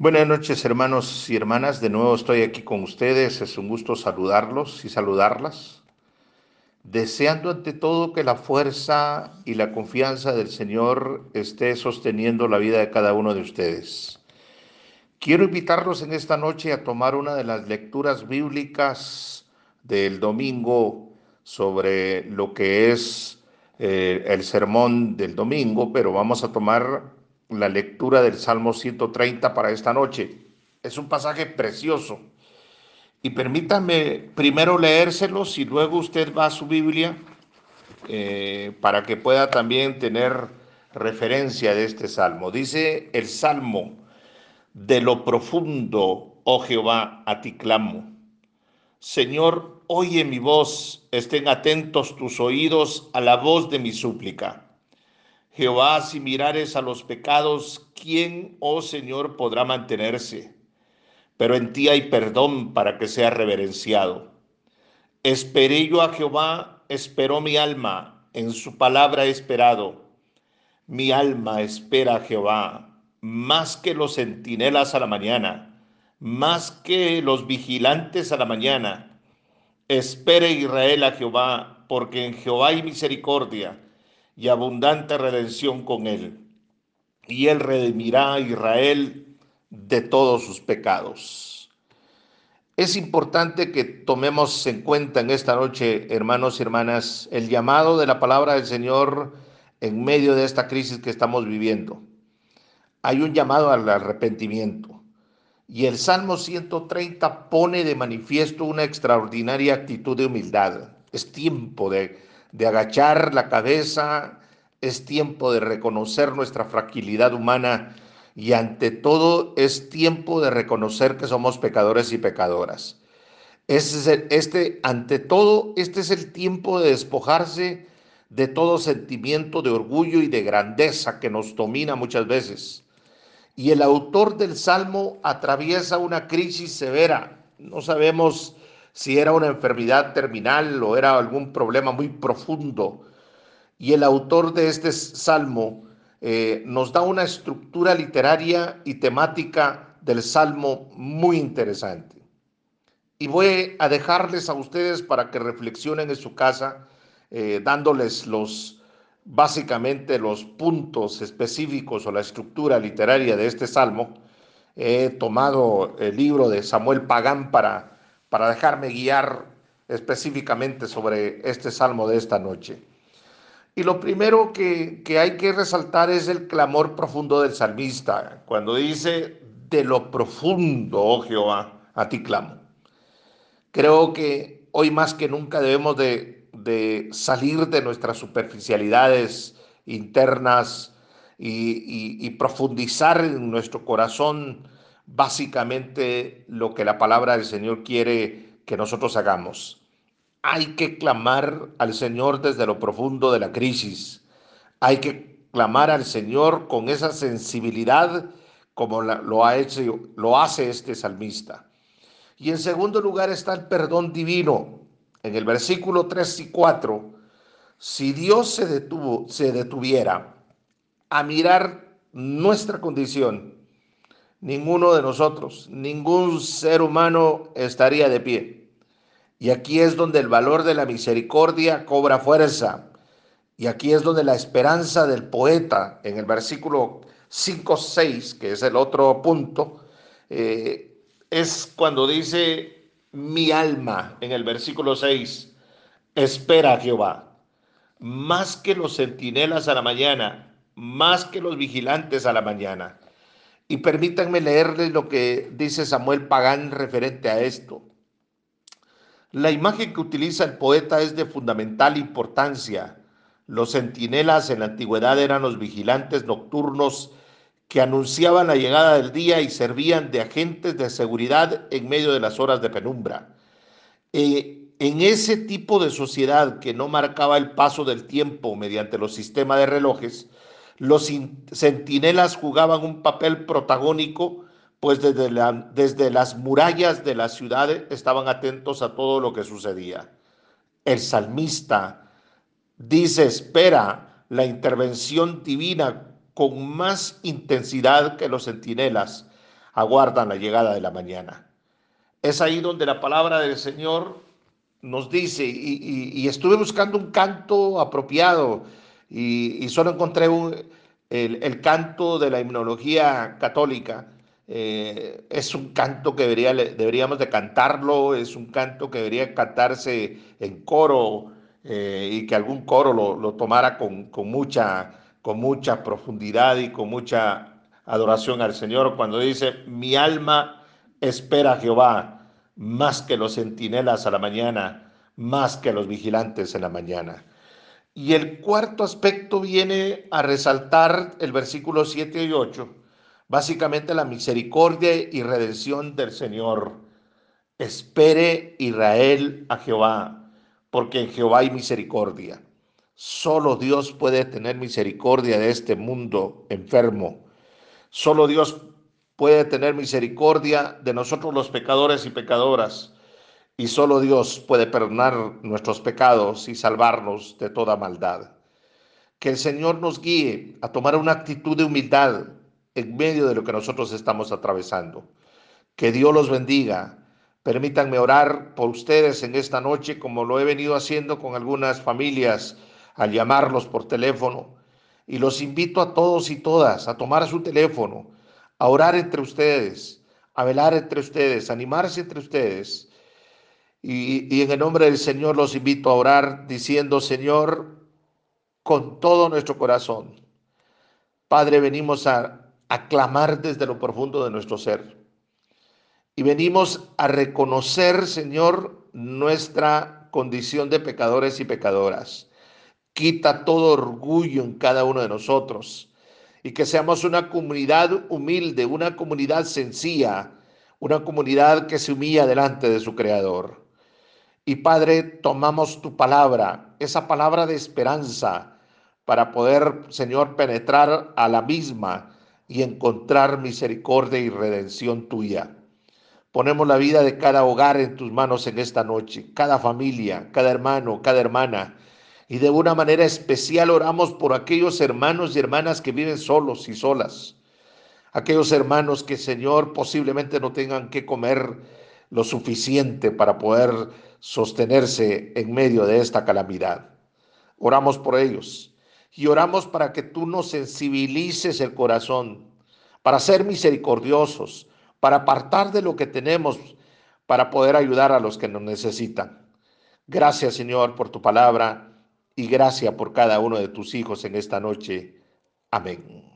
Buenas noches hermanos y hermanas, de nuevo estoy aquí con ustedes, es un gusto saludarlos y saludarlas, deseando ante todo que la fuerza y la confianza del Señor esté sosteniendo la vida de cada uno de ustedes. Quiero invitarlos en esta noche a tomar una de las lecturas bíblicas del domingo sobre lo que es eh, el sermón del domingo, pero vamos a tomar la lectura del Salmo 130 para esta noche. Es un pasaje precioso. Y permítame primero leérselos y luego usted va a su Biblia eh, para que pueda también tener referencia de este salmo. Dice el salmo, de lo profundo, oh Jehová, a ti clamo. Señor, oye mi voz, estén atentos tus oídos a la voz de mi súplica. Jehová, si mirares a los pecados, ¿quién, oh Señor, podrá mantenerse? Pero en ti hay perdón para que sea reverenciado. Esperé yo a Jehová, esperó mi alma, en su palabra he esperado. Mi alma espera a Jehová, más que los centinelas a la mañana, más que los vigilantes a la mañana. Espere Israel a Jehová, porque en Jehová hay misericordia y abundante redención con él. Y él redimirá a Israel de todos sus pecados. Es importante que tomemos en cuenta en esta noche, hermanos y hermanas, el llamado de la palabra del Señor en medio de esta crisis que estamos viviendo. Hay un llamado al arrepentimiento. Y el Salmo 130 pone de manifiesto una extraordinaria actitud de humildad. Es tiempo de de agachar la cabeza, es tiempo de reconocer nuestra fragilidad humana y ante todo es tiempo de reconocer que somos pecadores y pecadoras. Este, este, ante todo, este es el tiempo de despojarse de todo sentimiento de orgullo y de grandeza que nos domina muchas veces. Y el autor del Salmo atraviesa una crisis severa. No sabemos si era una enfermedad terminal o era algún problema muy profundo. Y el autor de este salmo eh, nos da una estructura literaria y temática del salmo muy interesante. Y voy a dejarles a ustedes para que reflexionen en su casa, eh, dándoles los, básicamente los puntos específicos o la estructura literaria de este salmo. He tomado el libro de Samuel Pagán para para dejarme guiar específicamente sobre este salmo de esta noche. Y lo primero que, hay que resaltar es el clamor profundo del salmista, cuando dice, de lo profundo, oh Jehová, a ti clamo. Creo que hoy más que nunca debemos de, de salir de nuestras superficialidades internas y, y profundizar en nuestro corazón básicamente lo que la palabra del Señor quiere que nosotros hagamos. Hay que clamar al Señor desde lo profundo de la crisis. Hay que clamar al Señor con esa sensibilidad como lo, ha hecho, lo hace este salmista. Y en segundo lugar está el perdón divino. En el versículo 3 y 4, si Dios se, detuvo, se detuviera a mirar nuestra condición, ninguno de nosotros, ningún ser humano estaría de pie. Y aquí es donde el valor de la misericordia cobra fuerza. Y aquí es donde la esperanza del poeta, en el versículo 5-6, que es el otro punto, eh, es cuando dice, mi alma, en el versículo 6, espera a Jehová, más que los centinelas a la mañana, más que los vigilantes a la mañana. Y permítanme leerles lo que dice Samuel Pagán referente a esto. La imagen que utiliza el poeta es de fundamental importancia. Los centinelas en la antigüedad eran los vigilantes nocturnos que anunciaban la llegada del día y servían de agentes de seguridad en medio de las horas de penumbra. Eh, en ese tipo de sociedad que no marcaba el paso del tiempo mediante los sistemas de relojes, los centinelas jugaban un papel protagónico, pues desde, las murallas de la ciudad estaban atentos a todo lo que sucedía. El salmista dice, espera la intervención divina con más intensidad que los centinelas, aguardan la llegada de la mañana. Es ahí donde la palabra del Señor nos dice, y, estuve buscando un canto apropiado y, solo encontré el, canto de la himnología católica. Eh, es un canto que debería, deberíamos de cantarlo, es un canto que debería cantarse en coro eh, y que algún coro lo, tomara con, mucha, con mucha profundidad y con mucha adoración al Señor cuando dice, mi alma espera a Jehová más que los centinelas a la mañana, más que los vigilantes en la mañana. Y el cuarto aspecto viene a resaltar el versículo 7 y 8, básicamente la misericordia y redención del Señor. Espere Israel a Jehová, porque en Jehová hay misericordia. Solo Dios puede tener misericordia de este mundo enfermo. Solo Dios puede tener misericordia de nosotros los pecadores y pecadoras. Y solo Dios puede perdonar nuestros pecados y salvarnos de toda maldad. Que el Señor nos guíe a tomar una actitud de humildad en medio de lo que nosotros estamos atravesando. Que Dios los bendiga. Permítanme orar por ustedes en esta noche como lo he venido haciendo con algunas familias al llamarlos por teléfono. Y los invito a todos y todas a tomar su teléfono, a orar entre ustedes, a velar entre ustedes, a animarse entre ustedes y, en el nombre del Señor los invito a orar diciendo, Señor, con todo nuestro corazón, Padre, venimos a aclamar desde lo profundo de nuestro ser. Y venimos a reconocer, Señor, nuestra condición de pecadores y pecadoras. Quita todo orgullo en cada uno de nosotros y que seamos una comunidad humilde, una comunidad sencilla, una comunidad que se humilla delante de su Creador. Y Padre, tomamos tu palabra, esa palabra de esperanza, para poder, Señor, penetrar a la misma y encontrar misericordia y redención tuya. Ponemos la vida de cada hogar en tus manos en esta noche, cada familia, cada hermano, cada hermana. Y de una manera especial oramos por aquellos hermanos y hermanas que viven solos y solas. Aquellos hermanos que, Señor, posiblemente no tengan que comer lo suficiente para poder sostenerse en medio de esta calamidad. Oramos por ellos y oramos para que tú nos sensibilices el corazón, para ser misericordiosos, para apartar de lo que tenemos, para poder ayudar a los que nos necesitan. Gracias Señor por tu palabra y gracias por cada uno de tus hijos en esta noche. Amén.